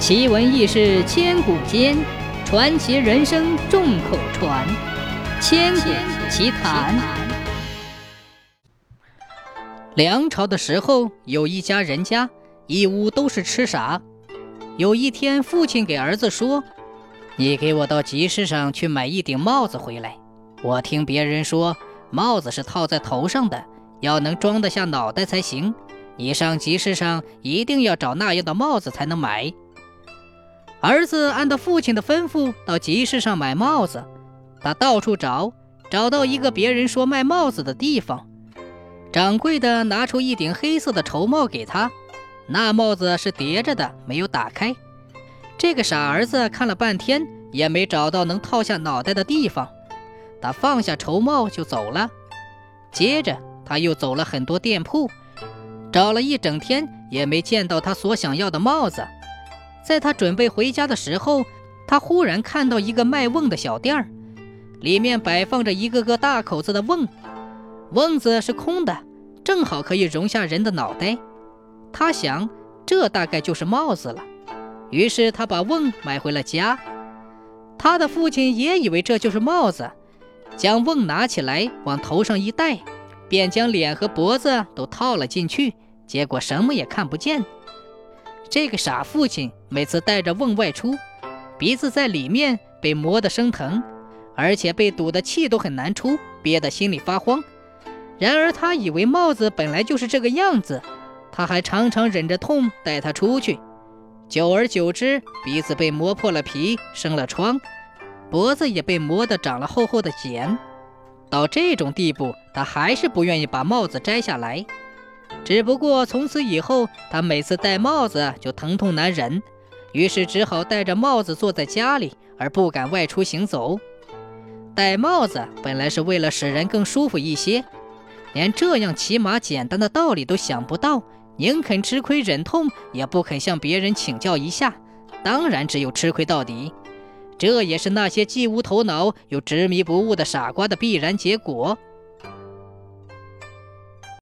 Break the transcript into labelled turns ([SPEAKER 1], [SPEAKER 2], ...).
[SPEAKER 1] 奇闻异事千古间，传奇人生众口传。千古奇谈。梁朝的时候，有一家人家，一屋都是吃傻。有一天，父亲给儿子说：“你给我到集市上去买一顶帽子回来。我听别人说，帽子是套在头上的，要能装得下脑袋才行。你上集市上一定要找那样的帽子才能买。”儿子按照父亲的吩咐到集市上买帽子，他到处找，找到一个别人说卖帽子的地方。掌柜的拿出一顶黑色的绸帽给他，那帽子是叠着的，没有打开。这个傻儿子看了半天也没找到能套下脑袋的地方，他放下绸帽就走了。接着他又走了很多店铺，找了一整天也没见到他所想要的帽子。在他准备回家的时候，他忽然看到一个卖瓮的小店儿，里面摆放着一个个大口子的瓮，瓮子是空的，正好可以容下人的脑袋。他想，这大概就是帽子了。于是他把瓮买回了家。他的父亲也以为这就是帽子，将瓮拿起来往头上一戴，便将脸和脖子都套了进去，结果什么也看不见。这个傻父亲每次带着瓮外出，鼻子在里面被磨得生疼，而且被堵得气都很难出，憋得心里发慌。然而他以为帽子本来就是这个样子，他还常常忍着痛带他出去。久而久之，鼻子被磨破了皮，生了疮，脖子也被磨得长了厚厚的茧。到这种地步，他还是不愿意把帽子摘下来。只不过从此以后，他每次戴帽子就疼痛难忍，于是只好戴着帽子坐在家里，而不敢外出行走。戴帽子本来是为了使人更舒服一些，连这样起码简单的道理都想不到，宁肯吃亏忍痛，也不肯向别人请教一下。当然，只有吃亏到底。这也是那些既无头脑又执迷不悟的傻瓜的必然结果。